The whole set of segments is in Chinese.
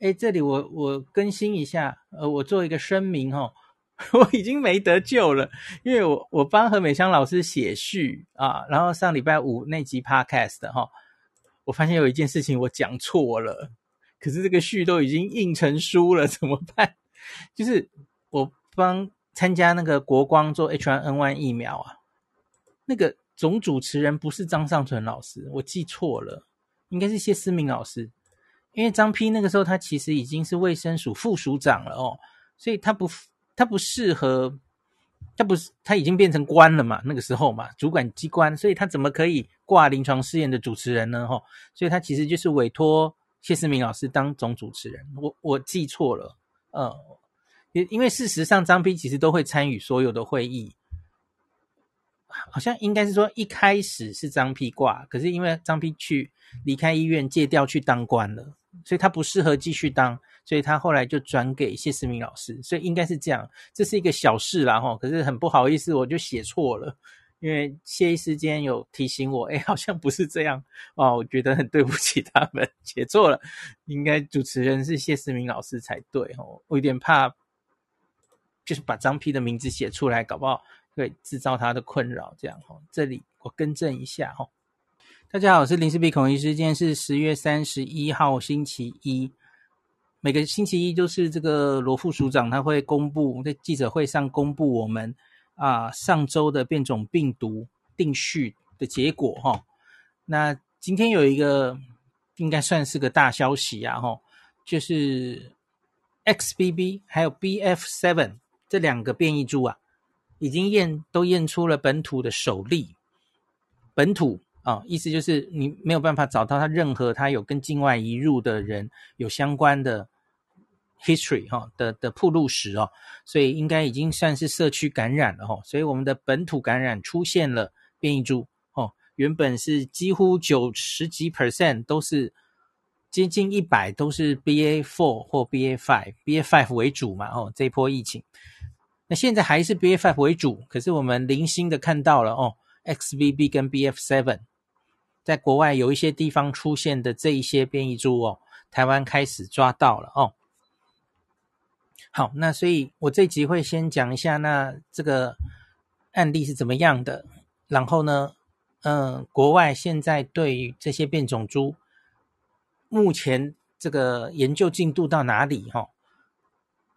哎，这里我我更新一下，呃，我做一个声明哦，我已经没得救了，因为我我帮何美香老师写序啊，然后上礼拜五那集 podcast 哈、哦，我发现有一件事情我讲错了，可是这个序都已经印成书了，怎么办？就是我帮参加那个国光做 H1N1 疫苗啊，那个总主持人不是张尚存老师，我记错了，应该是谢思明老师。因为张丕那个时候他其实已经是卫生署副署长了哦，所以他不他不适合，他不是他已经变成官了嘛，那个时候嘛，主管机关，所以他怎么可以挂临床试验的主持人呢？哈，所以他其实就是委托谢思明老师当总主持人。我我记错了，嗯，因因为事实上张丕其实都会参与所有的会议，好像应该是说一开始是张丕挂，可是因为张丕去离开医院借调去当官了。所以他不适合继续当，所以他后来就转给谢思明老师，所以应该是这样，这是一个小事啦齁。可是很不好意思，我就写错了，因为谢医师今天有提醒我，哎，好像不是这样哦，我觉得很对不起他们，写错了，应该主持人是谢思明老师才对哦，我有点怕，就是把张批的名字写出来，搞不好会制造他的困扰，这样哈。这里我更正一下哈。大家好，我是林氏璧孔医师。今天是十月三十一号，星期一。每个星期一都是这个罗副署长他会公布在记者会上公布我们啊上周的变种病毒定序的结果哈。那今天有一个应该算是个大消息啊哈，就是 XBB 还有 BF7 这两个变异株啊，已经验都验出了本土的首例，本土。啊、意思就是你没有办法找到他任何他有跟境外移入的人有相关的 history 哈、哦、的的铺路史哦，所以应该已经算是社区感染了哈、哦，所以我们的本土感染出现了变异株哦，原本是几乎九十几 percent 都是接近一百都是 BA four 或 BA five，BA five 为主嘛哦，这一波疫情，那现在还是 BA five 为主，可是我们零星的看到了哦，XBB 跟 BF seven。在国外有一些地方出现的这一些变异株哦，台湾开始抓到了哦。好，那所以我这集会先讲一下那这个案例是怎么样的，然后呢，嗯，国外现在对于这些变种株目前这个研究进度到哪里哈？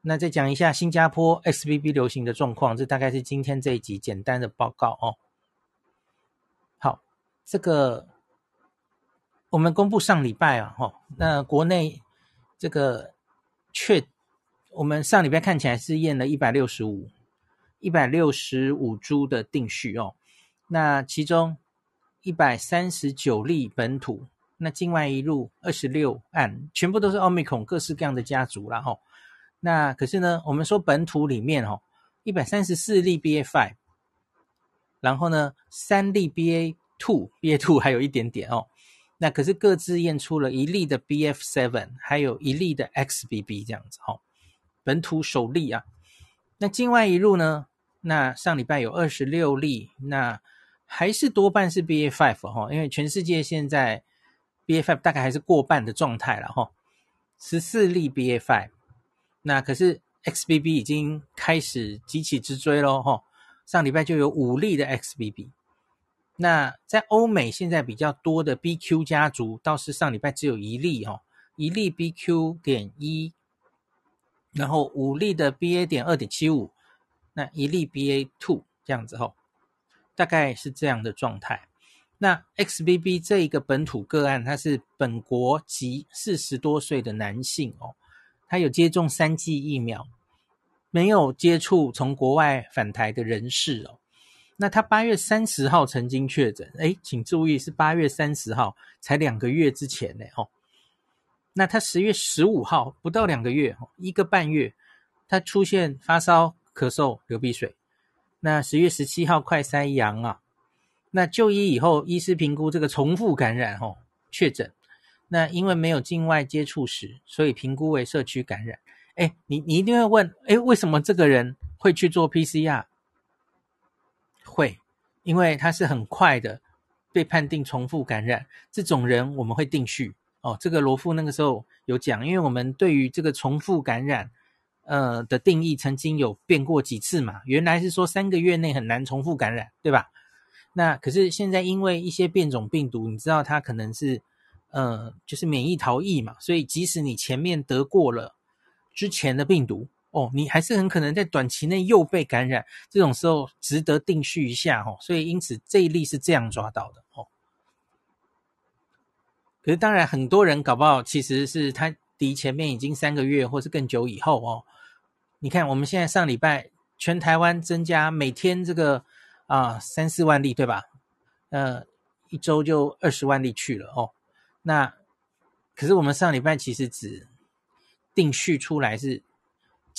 那再讲一下新加坡 XBB 流行的状况，这大概是今天这一集简单的报告哦。好，这个。我们公布上礼拜啊，哈，那国内这个确，我们上礼拜看起来是验了一百六十五，一百六十五株的定序哦，那其中一百三十九例本土，那境外一路二十六案，全部都是奥密克戎各式各样的家族啦哈。那可是呢，我们说本土里面哈，一百三十四例 BA five，然后呢，三例 BA two，BA two 还有一点点哦。那可是各自验出了一例的 BF7，还有一例的 XBB 这样子哈、哦，本土首例啊。那境外一路呢？那上礼拜有二十六例，那还是多半是 BA5 哈、哦，因为全世界现在 BA5 大概还是过半的状态了哈。十四例 BA5，那可是 XBB 已经开始急起直追喽哈。上礼拜就有五例的 XBB。那在欧美现在比较多的 BQ 家族，倒是上礼拜只有一例哦，一例 BQ 点一，然后五例的 BA 点二点七五，那一例 BA two 这样子吼，大概是这样的状态。那 XBB 这一个本土个案，他是本国籍四十多岁的男性哦，他有接种三剂疫苗，没有接触从国外返台的人士哦。那他八月三十号曾经确诊，哎，请注意是八月三十号，才两个月之前呢，哦。那他十月十五号不到两个月，一个半月，他出现发烧、咳嗽、流鼻水。那十月十七号快筛阳啊，那就医以后，医师评估这个重复感染，哦，确诊。那因为没有境外接触史，所以评估为社区感染。哎，你你一定会问，哎，为什么这个人会去做 PCR？会，因为他是很快的被判定重复感染，这种人我们会定序哦，这个罗富那个时候有讲，因为我们对于这个重复感染，呃的定义曾经有变过几次嘛。原来是说三个月内很难重复感染，对吧？那可是现在因为一些变种病毒，你知道它可能是呃就是免疫逃逸嘛，所以即使你前面得过了之前的病毒，哦，你还是很可能在短期内又被感染。这种时候值得定序一下哦。所以因此这一例是这样抓到的哦。可是当然，很多人搞不好其实是他离前面已经三个月或是更久以后哦。你看，我们现在上礼拜全台湾增加每天这个啊三四万例，对吧？呃，一周就二十万例去了哦。那可是我们上礼拜其实只定序出来是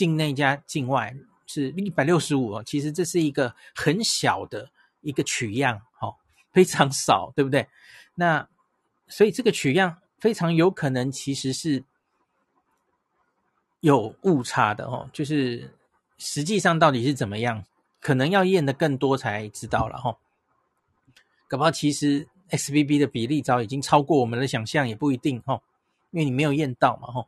境内加境外是一百六十五哦。其实这是一个很小的一个取样哦，非常少，对不对？那所以这个取样非常有可能其实是有误差的哦，就是实际上到底是怎么样，可能要验的更多才知道了哈。搞不好其实 XBB 的比例早已经超过我们的想象，也不一定哈，因为你没有验到嘛哈。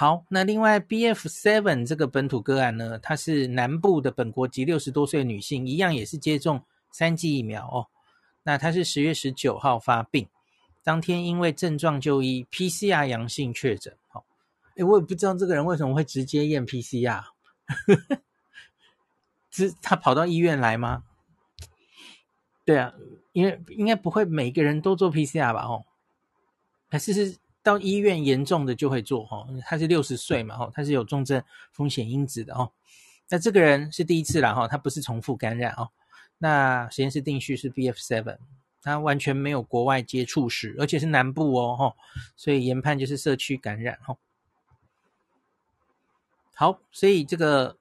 好，那另外 B F Seven 这个本土个案呢，它是南部的本国籍六十多岁女性，一样也是接种三剂疫苗哦。那他是十月十九号发病，当天因为症状就医，PCR 阳性确诊。好，诶，我也不知道这个人为什么会直接验 PCR，是他跑到医院来吗？对啊，因为应该不会每个人都做 PCR 吧？哦，还是是到医院严重的就会做？哈，他是六十岁嘛？哈，他是有重症风险因子的哦。那这个人是第一次啦，哈，他不是重复感染哦。那实验室定序是 BF7，他完全没有国外接触史，而且是南部哦，吼，所以研判就是社区感染，哈。好，所以这个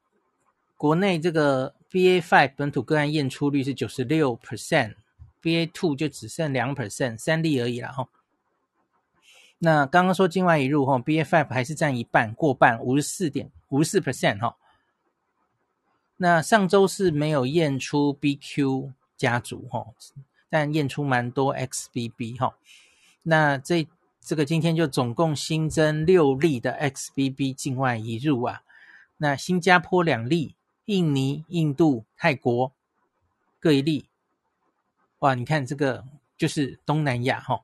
国内这个 BA5 本土个案验出率是九十六 percent，BA2 就只剩两 percent，三例而已啦，吼。那刚刚说境外移入，哈，BA5 还是占一半，过半，五十四点五十四 percent，哈。那上周是没有验出 BQ 家族哈，但验出蛮多 XBB 哈。那这这个今天就总共新增六例的 XBB 境外移入啊。那新加坡两例，印尼、印度、泰国各一例。哇，你看这个就是东南亚哈，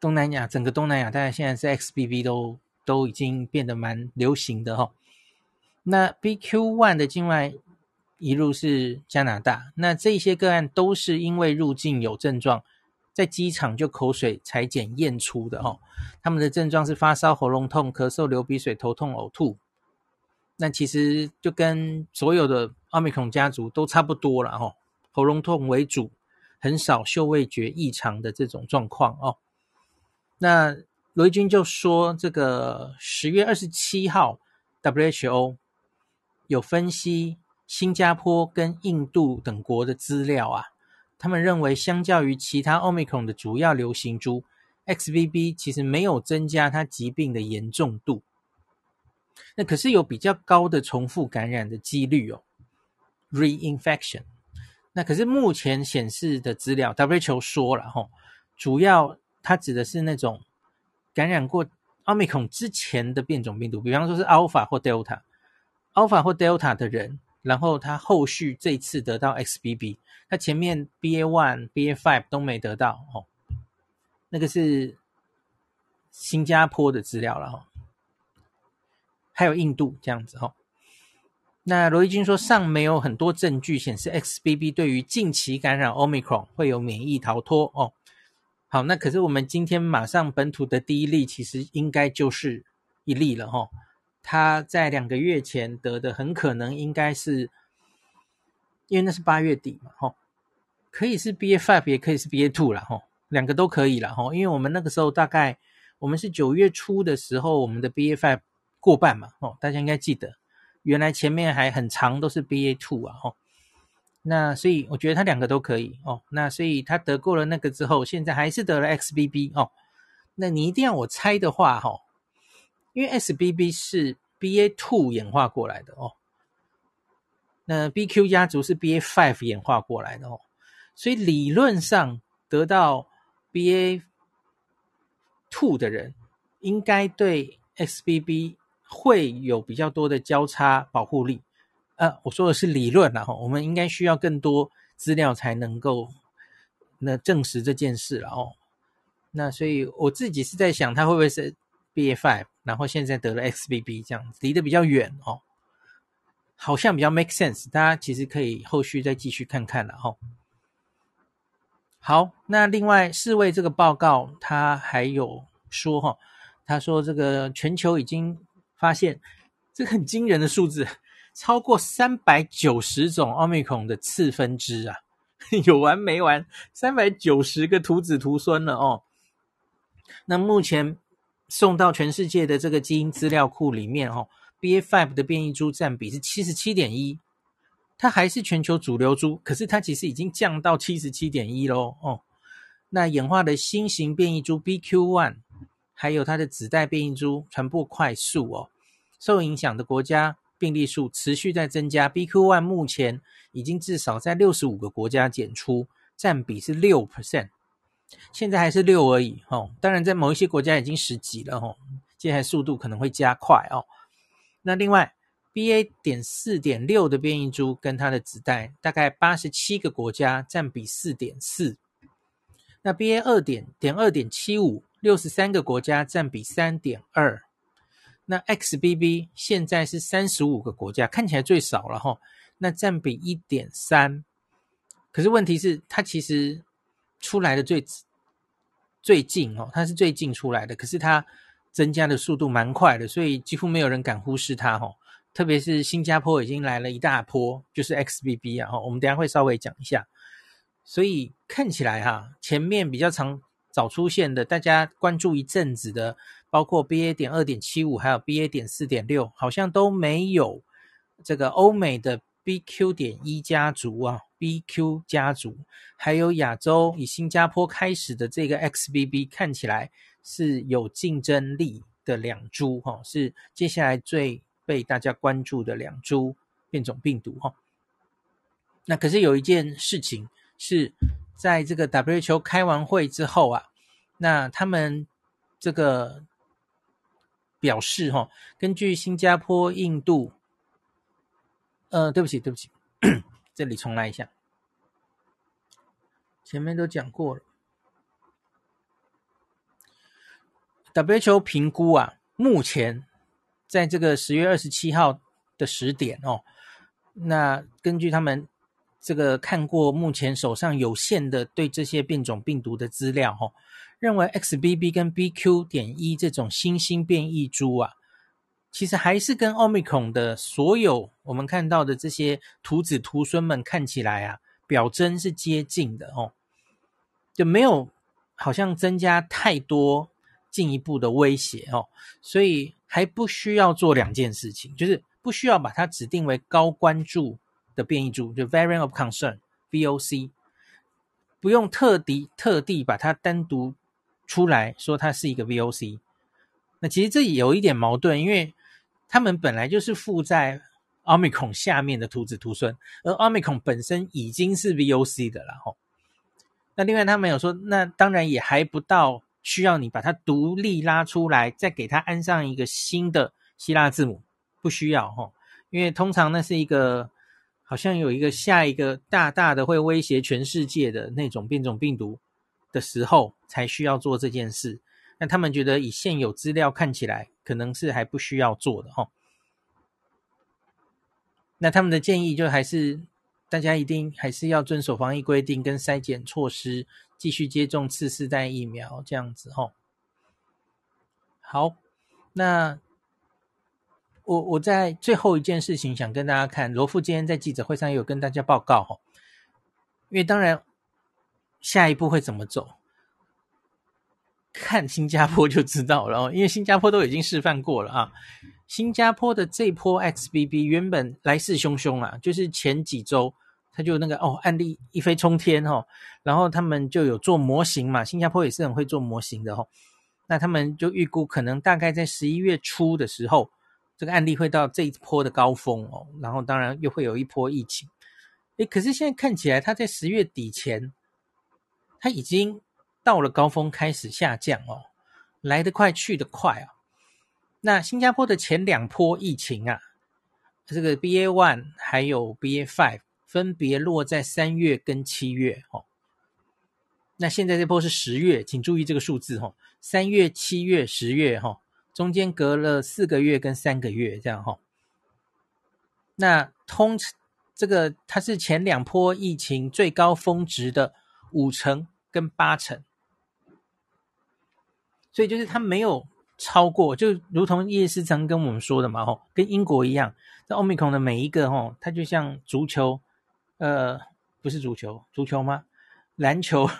东南亚整个东南亚，大家现在是 XBB 都都已经变得蛮流行的哈。那 BQ.1 的境外移入是加拿大，那这些个案都是因为入境有症状，在机场就口水采检验出的哦。他们的症状是发烧、喉咙痛、咳嗽、流鼻水、头痛、呕吐。那其实就跟所有的奥密克戎家族都差不多了哦，喉咙痛为主，很少嗅味觉异常的这种状况哦。那罗一军就说，这个十月二十七号 WHO。有分析新加坡跟印度等国的资料啊，他们认为相较于其他 Omicron 的主要流行株，XBB 其实没有增加它疾病的严重度。那可是有比较高的重复感染的几率哦，reinfection。那可是目前显示的资料，WHO 说了吼，主要它指的是那种感染过 Omicron 之前的变种病毒，比方说是 Alpha 或 Delta。Alpha 或 Delta 的人，然后他后续这次得到 XBB，他前面 BA one、BA five 都没得到哦。那个是新加坡的资料了哈，还有印度这样子哈。那罗伊军说，尚没有很多证据显示 XBB 对于近期感染 Omicron 会有免疫逃脱哦。好，那可是我们今天马上本土的第一例，其实应该就是一例了哈。他在两个月前得的，很可能应该是，因为那是八月底嘛，哈，可以是 BA five，也可以是 BA two 啦，吼，两个都可以啦，吼，因为我们那个时候大概我们是九月初的时候，我们的 BA five 过半嘛，哦，大家应该记得，原来前面还很长都是 BA two 啊，哈，那所以我觉得他两个都可以哦，那所以他得过了那个之后，现在还是得了 XBB 哦，那你一定要我猜的话，吼。因为 XBB 是 BA two 演化过来的哦，那 BQ 家族是 BA five 演化过来的哦，所以理论上得到 BA two 的人，应该对 XBB 会有比较多的交叉保护力。呃，我说的是理论啦，我们应该需要更多资料才能够那证实这件事了哦。那所以我自己是在想，他会不会是 BA.5，然后现在得了 XBB 这样子，离得比较远哦，好像比较 make sense。大家其实可以后续再继续看看了哈。好，那另外世卫这个报告，他还有说哈，他说这个全球已经发现这个很惊人的数字，超过三百九十种奥密克戎的次分支啊，有完没完？三百九十个徒子徒孙了哦。那目前送到全世界的这个基因资料库里面，哦，BA.5 的变异株占比是七十七点一，它还是全球主流株，可是它其实已经降到七十七点一喽，哦。那演化的新型变异株 BQ.1，还有它的子代变异株传播快速哦，受影响的国家病例数持续在增加，BQ.1 目前已经至少在六十五个国家检出，占比是六 percent。现在还是六而已，哦，当然在某一些国家已经十几了，哦，接下来速度可能会加快哦。那另外，BA. 点四点六的变异株跟它的子代，大概八十七个国家占比四点四。那 BA. 二点点二点七五，六十三个国家占比三点二。那 XBB 现在是三十五个国家，看起来最少了哈，那占比一点三。可是问题是，它其实。出来的最最近哦，它是最近出来的，可是它增加的速度蛮快的，所以几乎没有人敢忽视它哦。特别是新加坡已经来了一大波，就是 XBB 啊，我们等下会稍微讲一下。所以看起来哈，前面比较长早出现的，大家关注一阵子的，包括 BA 点二点七五，还有 BA 点四点六，好像都没有这个欧美的 BQ 点一家族啊。BQ 家族，还有亚洲以新加坡开始的这个 XBB，看起来是有竞争力的两株哈，是接下来最被大家关注的两株变种病毒哈。那可是有一件事情是在这个 WHO 开完会之后啊，那他们这个表示哈，根据新加坡、印度，呃，对不起，对不起。这里重来一下，前面都讲过了。WHO 评估啊，目前在这个十月二十七号的十点哦，那根据他们这个看过目前手上有限的对这些变种病毒的资料哦，认为 XBB 跟 BQ. 点一这种新兴变异株啊。其实还是跟 Omicron 的所有我们看到的这些徒子徒孙们看起来啊，表征是接近的哦，就没有好像增加太多进一步的威胁哦，所以还不需要做两件事情，就是不需要把它指定为高关注的变异株，就 Variant of Concern（VOC），不用特地特地把它单独出来说它是一个 VOC。那其实这有一点矛盾，因为他们本来就是附在 Omicron 下面的徒子徒孙，而 Omicron 本身已经是 VOC 的了吼。那另外他们有说，那当然也还不到需要你把它独立拉出来，再给它安上一个新的希腊字母，不需要吼，因为通常那是一个好像有一个下一个大大的会威胁全世界的那种变种病毒的时候，才需要做这件事。那他们觉得以现有资料看起来，可能是还不需要做的哈。那他们的建议就还是大家一定还是要遵守防疫规定跟筛检措施，继续接种次世代疫苗这样子哈。好，那我我在最后一件事情想跟大家看，罗富今天在记者会上也有跟大家报告哈，因为当然下一步会怎么走。看新加坡就知道了哦，因为新加坡都已经示范过了啊。新加坡的这波 XBB 原本来势汹汹啊，就是前几周他就那个哦案例一飞冲天哦，然后他们就有做模型嘛，新加坡也是很会做模型的哦。那他们就预估可能大概在十一月初的时候，这个案例会到这一波的高峰哦，然后当然又会有一波疫情。诶，可是现在看起来他在十月底前它已经。到了高峰开始下降哦，来得快去得快哦。那新加坡的前两波疫情啊，这个 BA one 还有 BA five 分别落在三月跟七月哦。那现在这波是十月，请注意这个数字哦，三月、七月、十月哈，中间隔了四个月跟三个月这样哈。那通这个它是前两波疫情最高峰值的五成跟八成，所以就是它没有。超过就如同叶思成跟我们说的嘛，吼，跟英国一样，这欧米孔的每一个吼，它就像足球，呃，不是足球，足球吗？篮球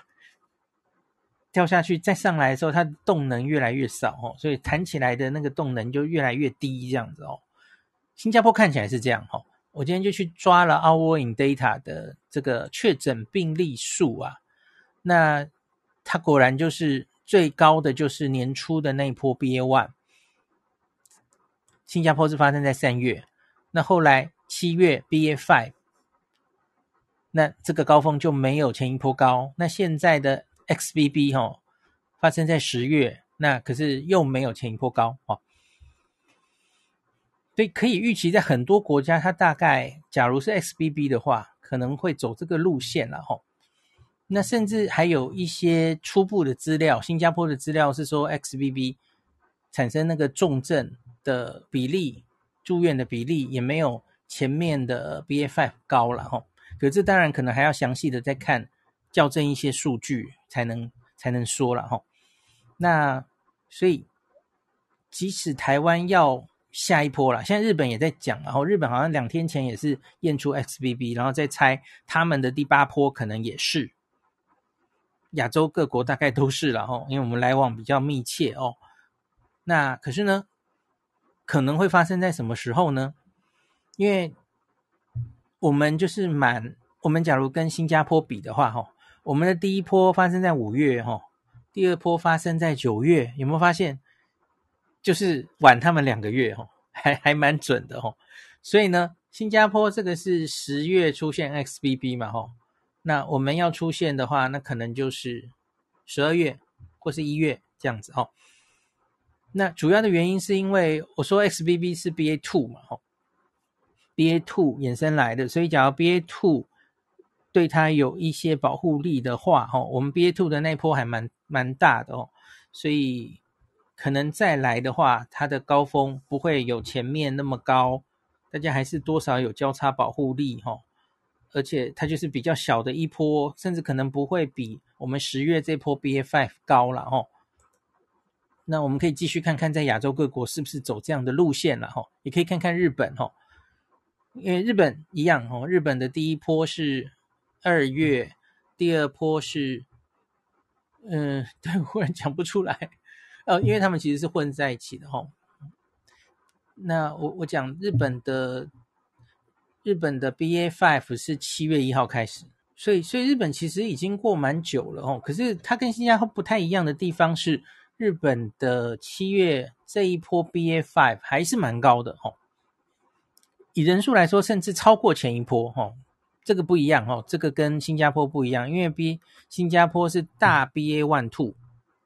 掉下去再上来的时候，它的动能越来越少，哦，所以弹起来的那个动能就越来越低，这样子哦。新加坡看起来是这样，哈，我今天就去抓了 Our in Data 的这个确诊病例数啊，那它果然就是。最高的就是年初的那一波 BA one，新加坡是发生在三月，那后来七月 BA five，那这个高峰就没有前一波高。那现在的 XBB 哈、哦，发生在十月，那可是又没有前一波高哦。所以可以预期，在很多国家，它大概假如是 XBB 的话，可能会走这个路线了哈。那甚至还有一些初步的资料，新加坡的资料是说，XBB 产生那个重症的比例、住院的比例也没有前面的 BF5 高了哈。可是当然可能还要详细的再看校正一些数据才能才能说了哈。那所以即使台湾要下一波了，现在日本也在讲，然后日本好像两天前也是验出 XBB，然后再猜他们的第八波可能也是。亚洲各国大概都是了哈，因为我们来往比较密切哦。那可是呢，可能会发生在什么时候呢？因为我们就是满，我们假如跟新加坡比的话哈，我们的第一波发生在五月哈，第二波发生在九月，有没有发现？就是晚他们两个月哦，还还蛮准的哦。所以呢，新加坡这个是十月出现 XBB 嘛哈。那我们要出现的话，那可能就是十二月或是一月这样子哦。那主要的原因是因为我说 XBB 是 BA two 嘛，吼，BA two 衍生来的，所以假如 BA two 对它有一些保护力的话，吼，我们 BA two 的那波还蛮蛮大的哦，所以可能再来的话，它的高峰不会有前面那么高，大家还是多少有交叉保护力，吼。而且它就是比较小的一波，甚至可能不会比我们十月这波 BA.5 高了哈。那我们可以继续看看在亚洲各国是不是走这样的路线了哈。也可以看看日本哈，因为日本一样哈，日本的第一波是二月，第二波是嗯，对，忽然讲不出来哦，因为他们其实是混在一起的哈。那我我讲日本的。日本的 BA five 是七月一号开始，所以所以日本其实已经过蛮久了哦。可是它跟新加坡不太一样的地方是，日本的七月这一波 BA five 还是蛮高的哦。以人数来说，甚至超过前一波哦。这个不一样哦，这个跟新加坡不一样，因为 B 新加坡是大 BA one two，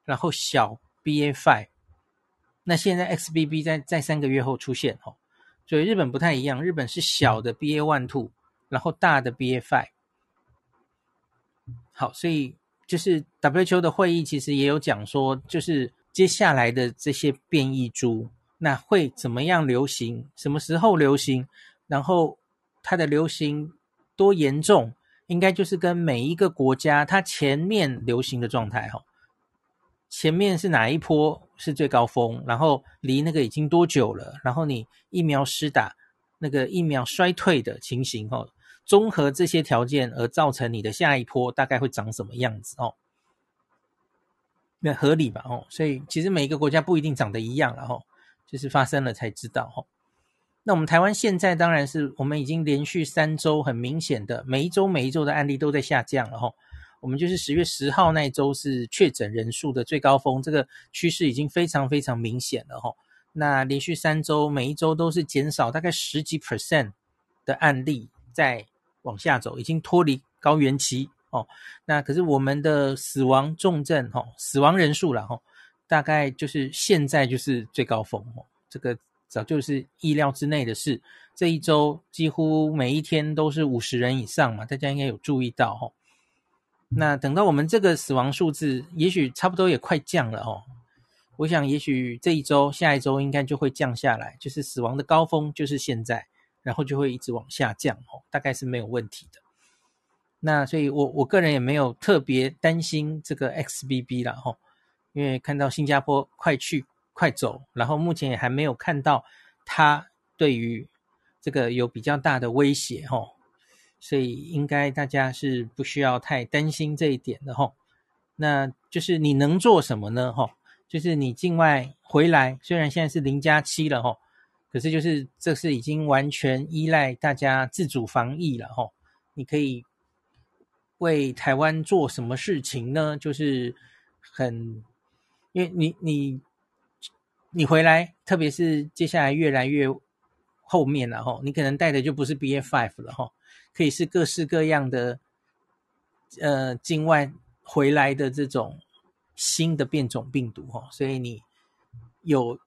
然后小 BA.5，那现在 XBB 在在三个月后出现哦。所以日本不太一样，日本是小的 BA one two，然后大的 BA five。好，所以就是 WHO 的会议其实也有讲说，就是接下来的这些变异株，那会怎么样流行，什么时候流行，然后它的流行多严重，应该就是跟每一个国家它前面流行的状态哈。前面是哪一波是最高峰？然后离那个已经多久了？然后你疫苗施打，那个疫苗衰退的情形哦，综合这些条件而造成你的下一波大概会长什么样子哦？那合理吧？哦，所以其实每一个国家不一定长得一样了哈，就是发生了才知道哈。那我们台湾现在当然是我们已经连续三周很明显的每一周每一周的案例都在下降了哈。我们就是十月十号那一周是确诊人数的最高峰，这个趋势已经非常非常明显了哈。那连续三周，每一周都是减少大概十几 percent 的案例在往下走，已经脱离高原期哦。那可是我们的死亡重症哈，死亡人数了哈，大概就是现在就是最高峰哦，这个早就是意料之内的事。这一周几乎每一天都是五十人以上嘛，大家应该有注意到哦。那等到我们这个死亡数字，也许差不多也快降了哦。我想，也许这一周、下一周应该就会降下来，就是死亡的高峰就是现在，然后就会一直往下降哦，大概是没有问题的。那所以我我个人也没有特别担心这个 XBB 了吼，因为看到新加坡快去快走，然后目前也还没有看到它对于这个有比较大的威胁吼，所以应该大家是不需要太担心这一点的吼。那就是你能做什么呢吼？就是你境外回来，虽然现在是零加七了吼，可是就是这是已经完全依赖大家自主防疫了吼。你可以为台湾做什么事情呢？就是很，因为你你你回来，特别是接下来越来越后面了吼，你可能带的就不是 BA.5 了吼，可以是各式各样的呃境外回来的这种。新的变种病毒哈，所以你有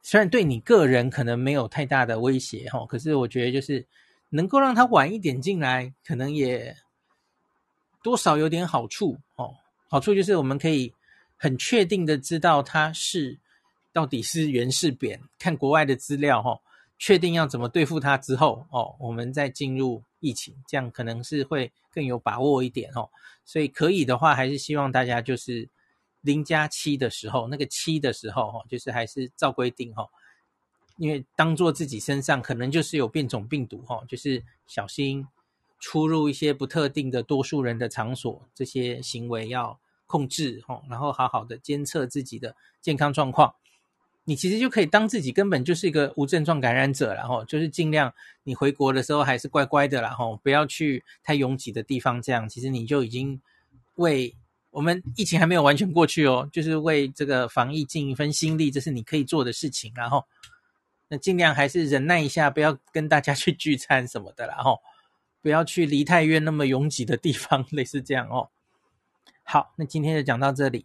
虽然对你个人可能没有太大的威胁哈，可是我觉得就是能够让它晚一点进来，可能也多少有点好处哦。好处就是我们可以很确定的知道它是到底是原是变，看国外的资料哈，确定要怎么对付它之后哦，我们再进入疫情，这样可能是会更有把握一点哦。所以可以的话，还是希望大家就是。零加七的时候，那个七的时候，哈，就是还是照规定，哈，因为当做自己身上可能就是有变种病毒，哈，就是小心出入一些不特定的多数人的场所，这些行为要控制，哈，然后好好的监测自己的健康状况，你其实就可以当自己根本就是一个无症状感染者，然后就是尽量你回国的时候还是乖乖的，然后不要去太拥挤的地方，这样其实你就已经为。我们疫情还没有完全过去哦，就是为这个防疫尽一份心力，这是你可以做的事情。然后，那尽量还是忍耐一下，不要跟大家去聚餐什么的，然后不要去离太远那么拥挤的地方，类似这样哦。好，那今天就讲到这里，